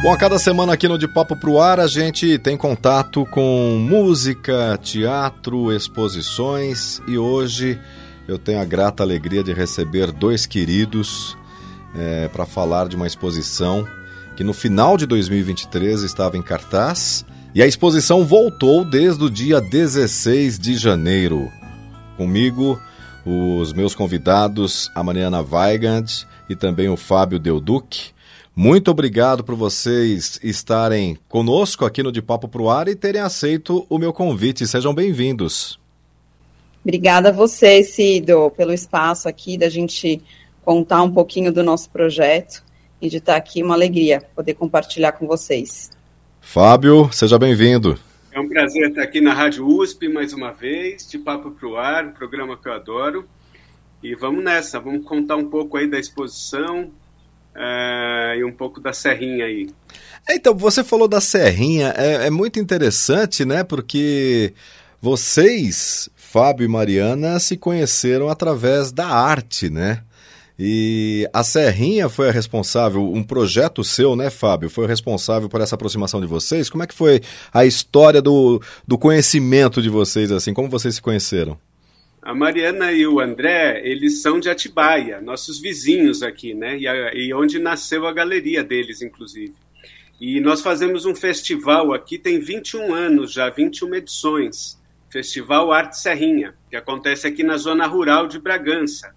Bom, a cada semana aqui no De Papo Pro Ar a gente tem contato com música, teatro, exposições e hoje eu tenho a grata alegria de receber dois queridos é, para falar de uma exposição que no final de 2023 estava em cartaz e a exposição voltou desde o dia 16 de janeiro. Comigo, os meus convidados, a Mariana Weigand e também o Fábio Deuduc. Muito obrigado por vocês estarem conosco aqui no De Papo Pro Ar e terem aceito o meu convite. Sejam bem-vindos. Obrigada a você, Cido, pelo espaço aqui da gente contar um pouquinho do nosso projeto e de estar aqui. Uma alegria poder compartilhar com vocês. Fábio, seja bem-vindo. É um prazer estar aqui na Rádio USP mais uma vez, de Papo Pro Ar, um programa que eu adoro. E vamos nessa, vamos contar um pouco aí da exposição é, e um pouco da Serrinha aí. Então, você falou da Serrinha, é, é muito interessante, né? Porque vocês, Fábio e Mariana, se conheceram através da arte, né? E a Serrinha foi a responsável, um projeto seu, né, Fábio? Foi o responsável por essa aproximação de vocês? Como é que foi a história do, do conhecimento de vocês, assim? Como vocês se conheceram? A Mariana e o André, eles são de Atibaia, nossos vizinhos aqui, né? E, a, e onde nasceu a galeria deles, inclusive. E nós fazemos um festival aqui, tem 21 anos já, 21 edições. Festival Arte Serrinha, que acontece aqui na zona rural de Bragança.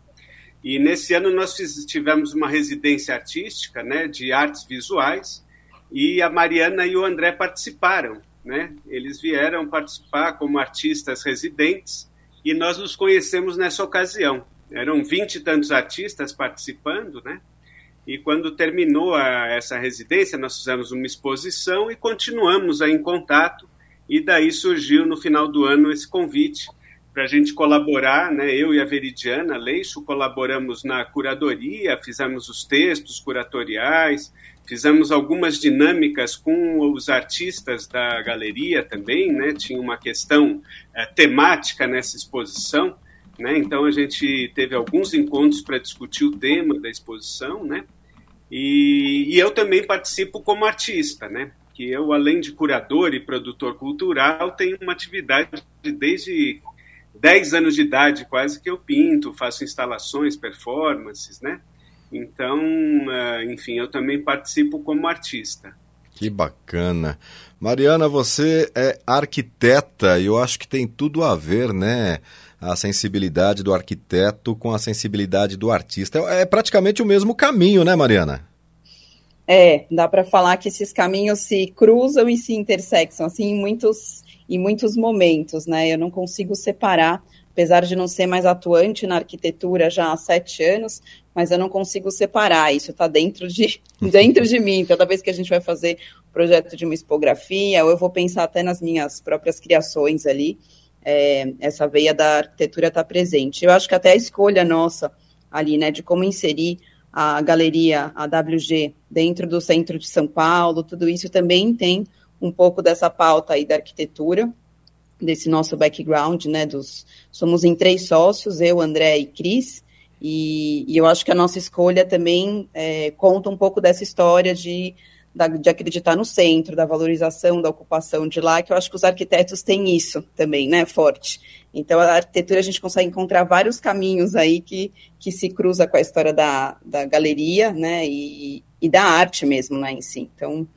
E nesse ano nós tivemos uma residência artística, né, de artes visuais, e a Mariana e o André participaram, né? Eles vieram participar como artistas residentes e nós nos conhecemos nessa ocasião. Eram vinte e tantos artistas participando, né? E quando terminou a, essa residência, nós fizemos uma exposição e continuamos em contato. E daí surgiu no final do ano esse convite para a gente colaborar, né? Eu e a Veridiana Leixo colaboramos na curadoria, fizemos os textos curatoriais, fizemos algumas dinâmicas com os artistas da galeria também, né? Tinha uma questão é, temática nessa exposição, né? Então a gente teve alguns encontros para discutir o tema da exposição, né? E, e eu também participo como artista, né? Que eu, além de curador e produtor cultural, tenho uma atividade desde 10 anos de idade quase que eu pinto, faço instalações, performances, né? Então, uh, enfim, eu também participo como artista. Que bacana. Mariana, você é arquiteta e eu acho que tem tudo a ver, né? A sensibilidade do arquiteto com a sensibilidade do artista. É, é praticamente o mesmo caminho, né, Mariana? É, dá para falar que esses caminhos se cruzam e se intersectam, assim, em muitos em muitos momentos, né? Eu não consigo separar, apesar de não ser mais atuante na arquitetura já há sete anos, mas eu não consigo separar. Isso está dentro de, dentro de mim. Toda vez que a gente vai fazer projeto de uma expografia, ou eu vou pensar até nas minhas próprias criações ali, é, essa veia da arquitetura está presente. Eu acho que até a escolha nossa ali, né, de como inserir a galeria, a WG, dentro do centro de São Paulo, tudo isso também tem um pouco dessa pauta aí da arquitetura, desse nosso background, né? Dos, somos em três sócios, eu, André e Cris, e, e eu acho que a nossa escolha também é, conta um pouco dessa história de, da, de acreditar no centro, da valorização da ocupação de lá, que eu acho que os arquitetos têm isso também, né? Forte. Então, a arquitetura a gente consegue encontrar vários caminhos aí que, que se cruza com a história da, da galeria, né? E, e da arte mesmo, né, em si. Então,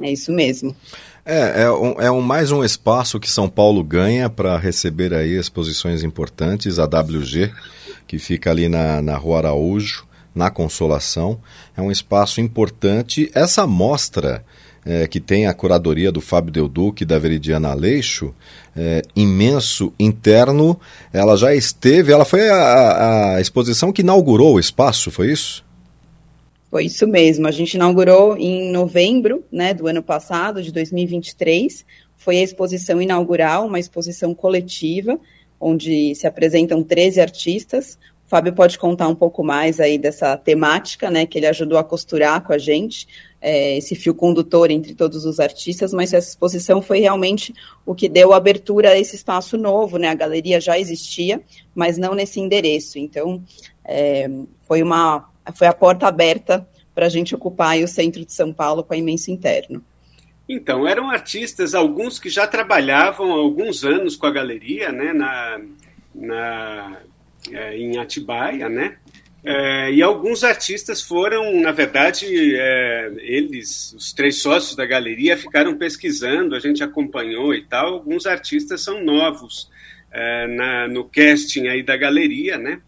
é isso mesmo. É, é, um, é um, mais um espaço que São Paulo ganha para receber aí exposições importantes, a WG, que fica ali na, na Rua Araújo, na Consolação. É um espaço importante. Essa mostra é, que tem a curadoria do Fábio Deuduc e da Veridiana Aleixo, é, imenso, interno, ela já esteve, ela foi a, a exposição que inaugurou o espaço, foi isso? Foi isso mesmo. A gente inaugurou em novembro né, do ano passado, de 2023. Foi a exposição inaugural, uma exposição coletiva, onde se apresentam 13 artistas. Fábio pode contar um pouco mais aí dessa temática, né, que ele ajudou a costurar com a gente, é, esse fio condutor entre todos os artistas, mas essa exposição foi realmente o que deu abertura a esse espaço novo, né? A galeria já existia, mas não nesse endereço. Então, é, foi uma foi a porta aberta para a gente ocupar o centro de São Paulo com a Imenso Interno. Então, eram artistas, alguns que já trabalhavam há alguns anos com a galeria, né, na, na, é, em Atibaia, né, é, e alguns artistas foram, na verdade, é, eles, os três sócios da galeria, ficaram pesquisando, a gente acompanhou e tal. Alguns artistas são novos é, na, no casting aí da galeria, né?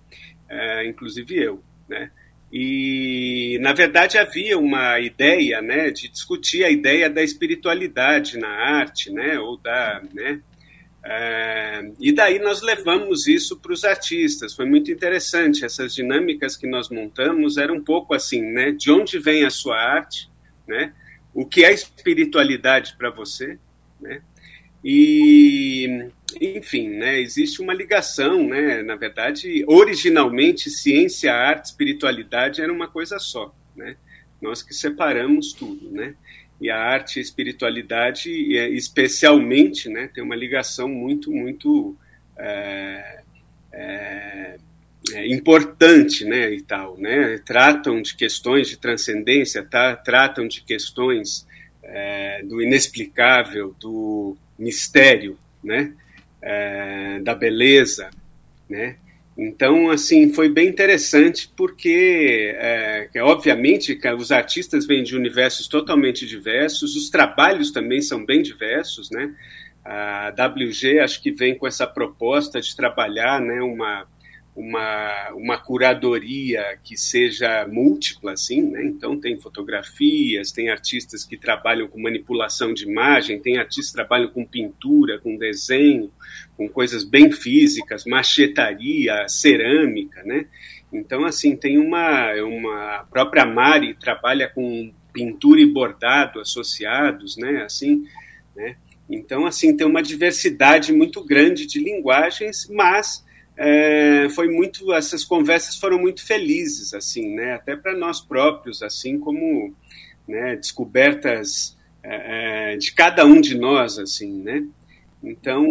É, inclusive eu, né? E, na verdade, havia uma ideia né, de discutir a ideia da espiritualidade na arte, né, ou da. Né, é, e daí nós levamos isso para os artistas. Foi muito interessante. Essas dinâmicas que nós montamos eram um pouco assim, né? De onde vem a sua arte, né? O que é espiritualidade para você, né? E enfim, né, existe uma ligação, né, na verdade, originalmente ciência, arte, espiritualidade era uma coisa só, né, nós que separamos tudo, né, e a arte e a espiritualidade, especialmente, né, tem uma ligação muito, muito é, é, é, importante, né, e tal, né, tratam de questões de transcendência, tá, tratam de questões é, do inexplicável, do mistério, né, é, da beleza, né? Então, assim, foi bem interessante porque, é, obviamente, os artistas vêm de universos totalmente diversos, os trabalhos também são bem diversos, né? A WG acho que vem com essa proposta de trabalhar, né, uma uma, uma curadoria que seja múltipla, assim, né? Então tem fotografias, tem artistas que trabalham com manipulação de imagem, tem artistas que trabalham com pintura, com desenho, com coisas bem físicas, machetaria, cerâmica, né? Então, assim, tem uma, uma a própria Mari trabalha com pintura e bordado associados, né? Assim, né? Então, assim, tem uma diversidade muito grande de linguagens, mas é, foi muito essas conversas foram muito felizes assim né? Até para nós próprios assim como né, descobertas é, é, de cada um de nós assim né? Então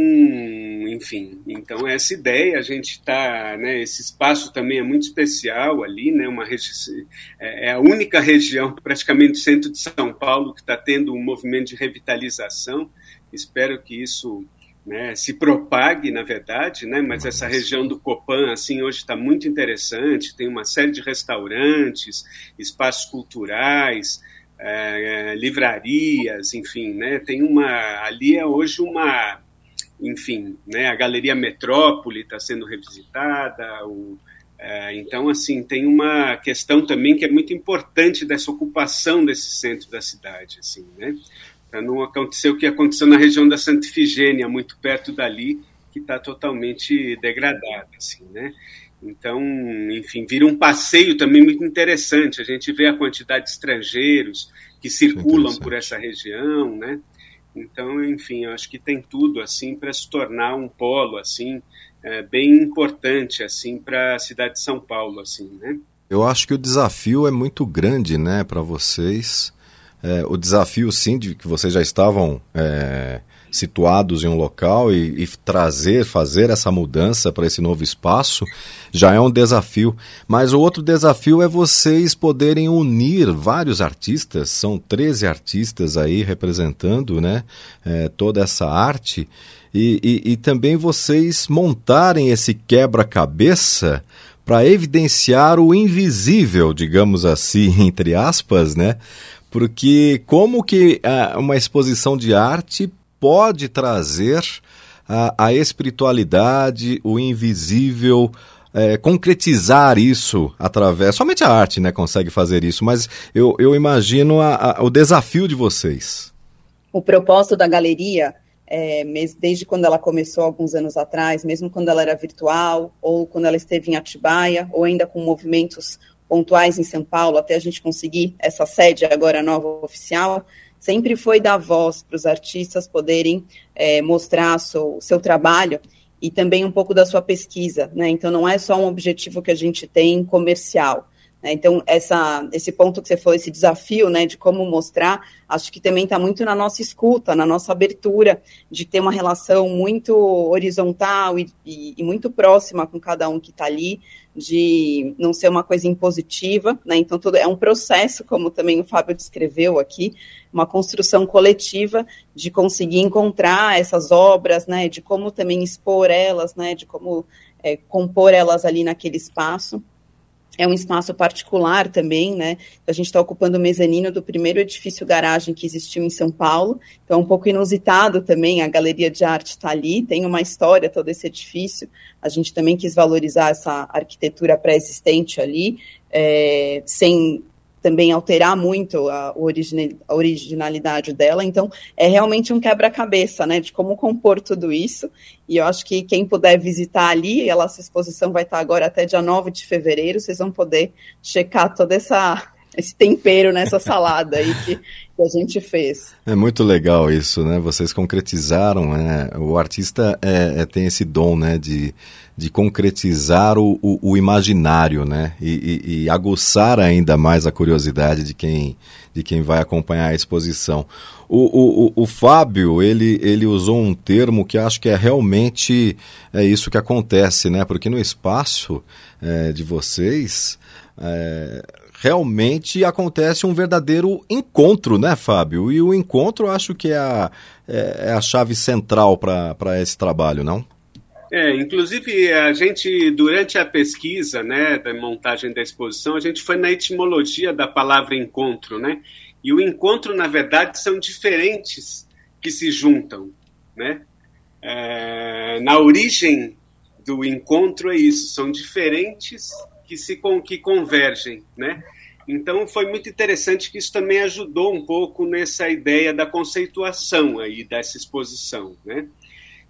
enfim então essa ideia a gente está né esse espaço também é muito especial ali né? Uma é, é a única região praticamente centro de São Paulo que está tendo um movimento de revitalização. Espero que isso né, se propague, na verdade, né, mas essa região do Copan, assim, hoje está muito interessante, tem uma série de restaurantes, espaços culturais, é, é, livrarias, enfim, né, tem uma, ali é hoje uma, enfim, né, a Galeria Metrópole está sendo revisitada, o, é, então, assim, tem uma questão também que é muito importante dessa ocupação desse centro da cidade, assim, né, não acontecer o que aconteceu na região da Santa Ifigênia, muito perto dali, que está totalmente degradada, assim, né? Então, enfim, vira um passeio também muito interessante. A gente vê a quantidade de estrangeiros que circulam por essa região, né? Então, enfim, acho que tem tudo assim para se tornar um polo assim é, bem importante assim para a cidade de São Paulo, assim, né? Eu acho que o desafio é muito grande, né, para vocês é, o desafio, sim, de que vocês já estavam é, situados em um local e, e, trazer, fazer essa mudança para esse novo espaço já é um desafio. Mas o outro desafio é vocês poderem unir vários artistas, são 13 artistas aí representando né, é, toda essa arte. E, e, e também vocês montarem esse quebra-cabeça para evidenciar o invisível, digamos assim, entre aspas, né? Porque como que uh, uma exposição de arte pode trazer uh, a espiritualidade, o invisível, uh, concretizar isso através. Somente a arte né, consegue fazer isso, mas eu, eu imagino a, a, o desafio de vocês. O propósito da galeria, é, desde quando ela começou alguns anos atrás, mesmo quando ela era virtual, ou quando ela esteve em Atibaia, ou ainda com movimentos pontuais em São Paulo, até a gente conseguir essa sede agora nova oficial, sempre foi dar voz para os artistas poderem é, mostrar o seu trabalho e também um pouco da sua pesquisa, né? Então não é só um objetivo que a gente tem comercial. Né? Então, essa, esse ponto que você falou, esse desafio né, de como mostrar, acho que também está muito na nossa escuta, na nossa abertura, de ter uma relação muito horizontal e, e, e muito próxima com cada um que está ali, de não ser uma coisa impositiva, né? Então, tudo é um processo, como também o Fábio descreveu aqui, uma construção coletiva de conseguir encontrar essas obras, né? De como também expor elas, né? De como é, compor elas ali naquele espaço é um espaço particular também, né? A gente está ocupando o mezanino do primeiro edifício garagem que existiu em São Paulo, então é um pouco inusitado também, a galeria de arte está ali, tem uma história todo esse edifício, a gente também quis valorizar essa arquitetura pré-existente ali, é, sem também alterar muito a, a originalidade dela. Então, é realmente um quebra-cabeça, né, de como compor tudo isso. E eu acho que quem puder visitar ali, ela, essa exposição vai estar agora até dia 9 de fevereiro, vocês vão poder checar toda essa esse tempero nessa salada aí que, que, a gente fez. É muito legal isso, né? Vocês concretizaram, né? O artista é, é, tem esse dom, né? De, de concretizar o, o, o imaginário, né? E, e, e, aguçar ainda mais a curiosidade de quem, de quem vai acompanhar a exposição. O, o, o, Fábio, ele, ele usou um termo que acho que é realmente é isso que acontece, né? Porque no espaço é, de vocês... É, realmente acontece um verdadeiro encontro, né, Fábio? E o encontro acho que é a, é, é a chave central para esse trabalho, não? É, inclusive a gente, durante a pesquisa, né, da montagem da exposição, a gente foi na etimologia da palavra encontro, né? E o encontro, na verdade, são diferentes que se juntam, né? É, na origem do encontro é isso, são diferentes que se que convergem, né? Então foi muito interessante que isso também ajudou um pouco nessa ideia da conceituação aí dessa exposição, né?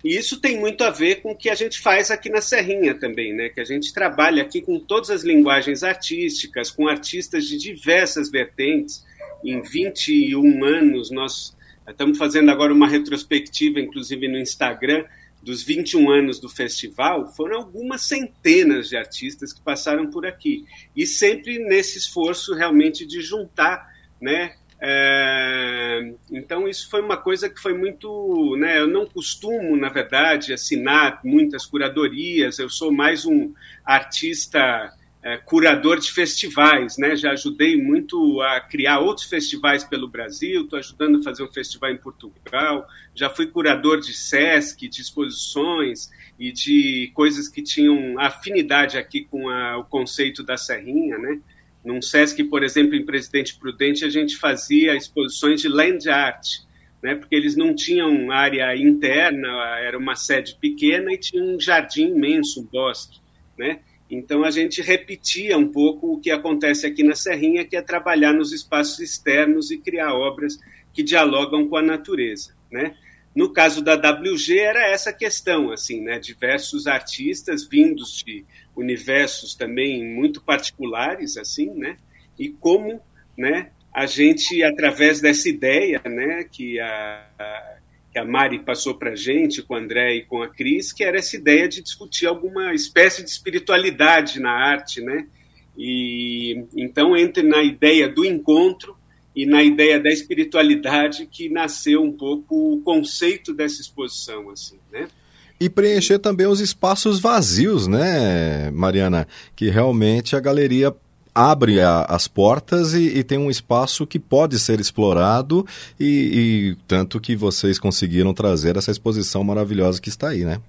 E isso tem muito a ver com o que a gente faz aqui na Serrinha também, né? Que a gente trabalha aqui com todas as linguagens artísticas, com artistas de diversas vertentes. Em 21 anos nós estamos fazendo agora uma retrospectiva, inclusive no Instagram, dos 21 anos do festival, foram algumas centenas de artistas que passaram por aqui. E sempre nesse esforço realmente de juntar, né? É, então isso foi uma coisa que foi muito, né? Eu não costumo, na verdade, assinar muitas curadorias. Eu sou mais um artista é, curador de festivais, né? Já ajudei muito a criar outros festivais pelo Brasil, estou ajudando a fazer um festival em Portugal, já fui curador de SESC, de exposições e de coisas que tinham afinidade aqui com a, o conceito da Serrinha, né? Num SESC, por exemplo, em Presidente Prudente, a gente fazia exposições de land art, né? Porque eles não tinham área interna, era uma sede pequena e tinha um jardim imenso, um bosque, né? Então a gente repetia um pouco o que acontece aqui na Serrinha, que é trabalhar nos espaços externos e criar obras que dialogam com a natureza, né? No caso da WG era essa questão, assim, né? Diversos artistas vindos de universos também muito particulares, assim, né? E como, né? A gente através dessa ideia, né? Que a, a que a Mari passou para a gente, com o André e com a Cris, que era essa ideia de discutir alguma espécie de espiritualidade na arte, né? E então entre na ideia do encontro e na ideia da espiritualidade que nasceu um pouco o conceito dessa exposição, assim, né? E preencher também os espaços vazios, né, Mariana? Que realmente a galeria abre a, as portas e, e, tem um espaço que pode ser explorado e, e, tanto que vocês conseguiram trazer essa exposição maravilhosa que está aí, né?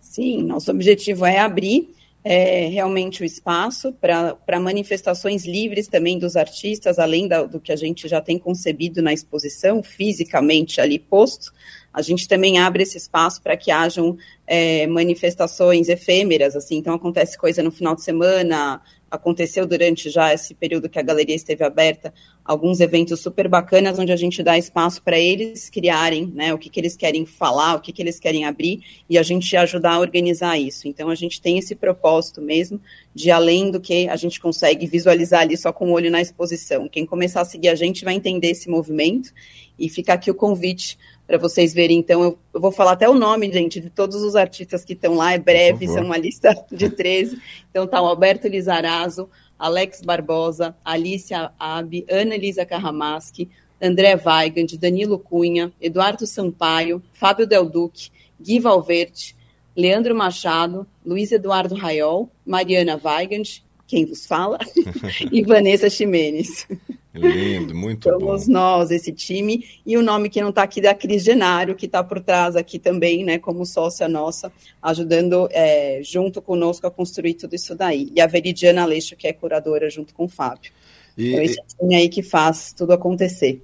Sim, nosso objetivo é abrir é, realmente o espaço para manifestações livres também dos artistas, além da, do que a gente já tem concebido na exposição, fisicamente ali posto, a gente também abre esse espaço para que hajam é, manifestações efêmeras, assim, então acontece coisa no final de semana, aconteceu durante já esse período que a galeria esteve aberta, alguns eventos super bacanas, onde a gente dá espaço para eles criarem, né, o que, que eles querem falar, o que, que eles querem abrir, e a gente ajudar a organizar isso. Então, a gente tem esse propósito mesmo, de além do que a gente consegue visualizar ali só com o olho na exposição. Quem começar a seguir a gente vai entender esse movimento, e fica aqui o convite para vocês verem. Então, eu, eu, vou falar até o nome, gente, de todos os artistas que estão lá, é breve, são uma lista de 13. Então, tá o Alberto Lizarazo, Alex Barbosa, Alicia Abi, Ana Elisa Carramaschi, André Weigand, Danilo Cunha, Eduardo Sampaio, Fábio Del Duque, Gui Valverde, Leandro Machado, Luiz Eduardo Raiol, Mariana Weigand, quem vos fala, e Vanessa Ximenes. Lindo, muito Somos bom. Somos nós, esse time, e o nome que não está aqui da Cris Genário, que está por trás aqui também, né, como sócia nossa, ajudando é, junto conosco a construir tudo isso daí. E a Veridiana Aleixo, que é curadora junto com o Fábio. E, então, esse time aí que faz tudo acontecer.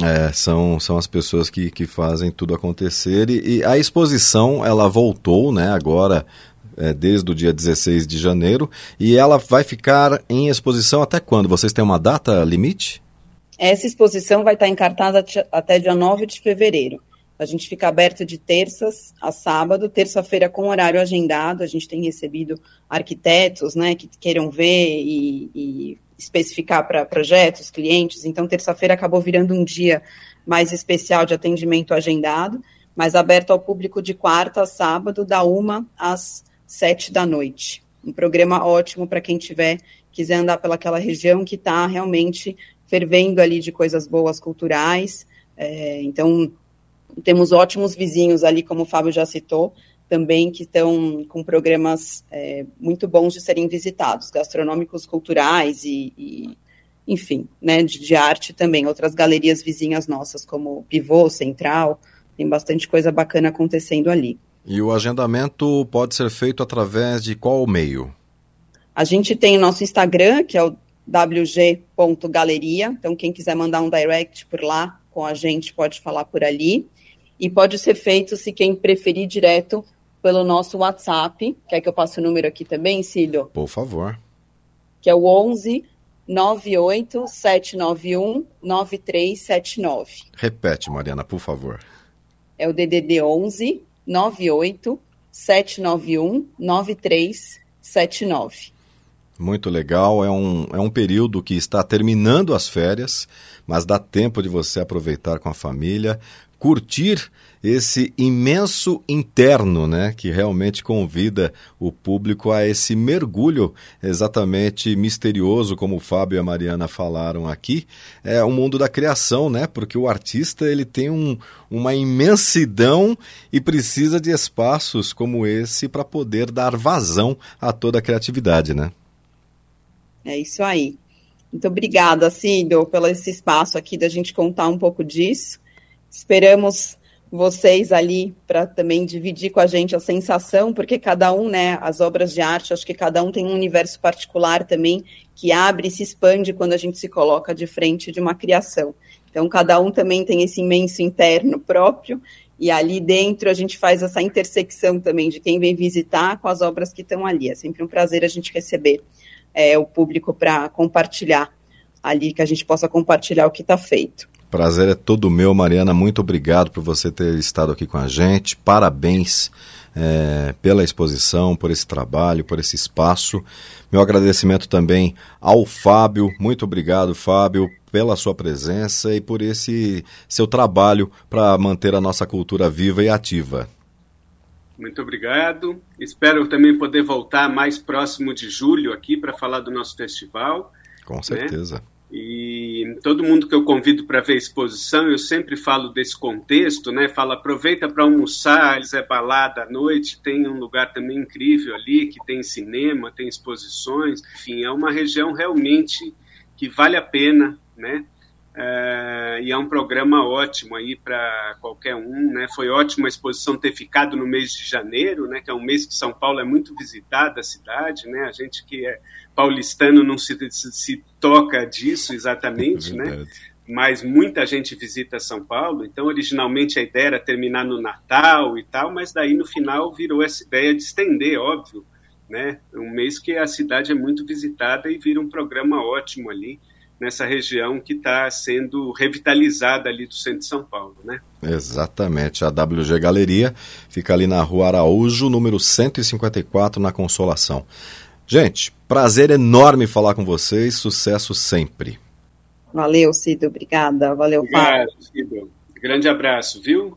É, são, são as pessoas que, que fazem tudo acontecer. E, e a exposição, ela voltou, né, agora é, desde o dia 16 de janeiro, e ela vai ficar em exposição até quando? Vocês têm uma data limite? Essa exposição vai estar em cartaz até dia 9 de fevereiro. A gente fica aberto de terças a sábado, terça-feira com horário agendado. A gente tem recebido arquitetos né, que queiram ver e, e especificar para projetos, clientes. Então, terça-feira acabou virando um dia mais especial de atendimento agendado, mas aberto ao público de quarta a sábado, da uma às sete da noite. Um programa ótimo para quem tiver quiser andar pelaquela região que está realmente fervendo ali de coisas boas culturais. É, então, temos ótimos vizinhos ali, como o Fábio já citou, também que estão com programas é, muito bons de serem visitados, gastronômicos, culturais e, e enfim, né, de, de, arte também. Outras galerias vizinhas nossas, como Pivô, Central, tem bastante coisa bacana acontecendo ali. E o agendamento pode ser feito através de qual meio? A gente tem o nosso Instagram, que é o wg.galeria. Então, quem quiser mandar um direct por lá com a gente, pode falar por ali. E pode ser feito, se quem preferir, direto pelo nosso WhatsApp. Quer que eu passe o número aqui também, Cílio? Por favor. Que é o 11 98 791 9379. Repete, Mariana, por favor. É o DDD 11 98 791 9379. Muito legal, é um, é um período que está terminando as férias, mas dá tempo de você aproveitar com a família, curtir esse imenso interno, né, que realmente convida o público a esse mergulho exatamente misterioso, como o Fábio e a Mariana falaram aqui, é o mundo da criação, né, porque o artista ele tem um, uma imensidão e precisa de espaços como esse para poder dar vazão a toda a criatividade, né? É isso aí. Muito obrigada, Cido, pelo esse espaço aqui da gente contar um pouco disso. Esperamos vocês ali para também dividir com a gente a sensação, porque cada um, né, as obras de arte, acho que cada um tem um universo particular também que abre e se expande quando a gente se coloca de frente de uma criação. Então, cada um também tem esse imenso interno próprio, e ali dentro a gente faz essa intersecção também de quem vem visitar com as obras que estão ali. É sempre um prazer a gente receber é, o público para compartilhar ali, que a gente possa compartilhar o que está feito. Prazer é todo meu, Mariana. Muito obrigado por você ter estado aqui com a gente. Parabéns é, pela exposição, por esse trabalho, por esse espaço. Meu agradecimento também ao Fábio. Muito obrigado, Fábio, pela sua presença e por esse seu trabalho para manter a nossa cultura viva e ativa. Muito obrigado. Espero também poder voltar mais próximo de julho aqui para falar do nosso festival. Com certeza. Né? E todo mundo que eu convido para ver a exposição, eu sempre falo desse contexto, né? Falo, aproveita para almoçar, eles é balada à noite, tem um lugar também incrível ali, que tem cinema, tem exposições, enfim, é uma região realmente que vale a pena, né? É, e é um programa ótimo aí para qualquer um, né? Foi ótimo a exposição ter ficado no mês de janeiro, né? Que é um mês que São Paulo é muito visitada a cidade, né? A gente que é paulistano não se, se, se toca disso exatamente, é né? Mas muita gente visita São Paulo, então originalmente a ideia era terminar no Natal e tal, mas daí no final virou essa ideia de estender, óbvio, né? Um mês que a cidade é muito visitada e vira um programa ótimo ali nessa região que está sendo revitalizada ali do centro de São Paulo, né? Exatamente. A WG Galeria fica ali na Rua Araújo, número 154, na Consolação. Gente, prazer enorme falar com vocês, sucesso sempre. Valeu, Cido, obrigada. Valeu, Obrigado, Fábio. Cido. Grande abraço, viu?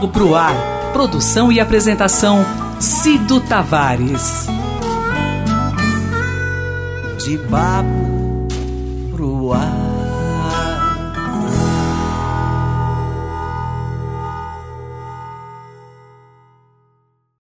Papo Pro Ar. Produção e apresentação Cido Tavares. De ar.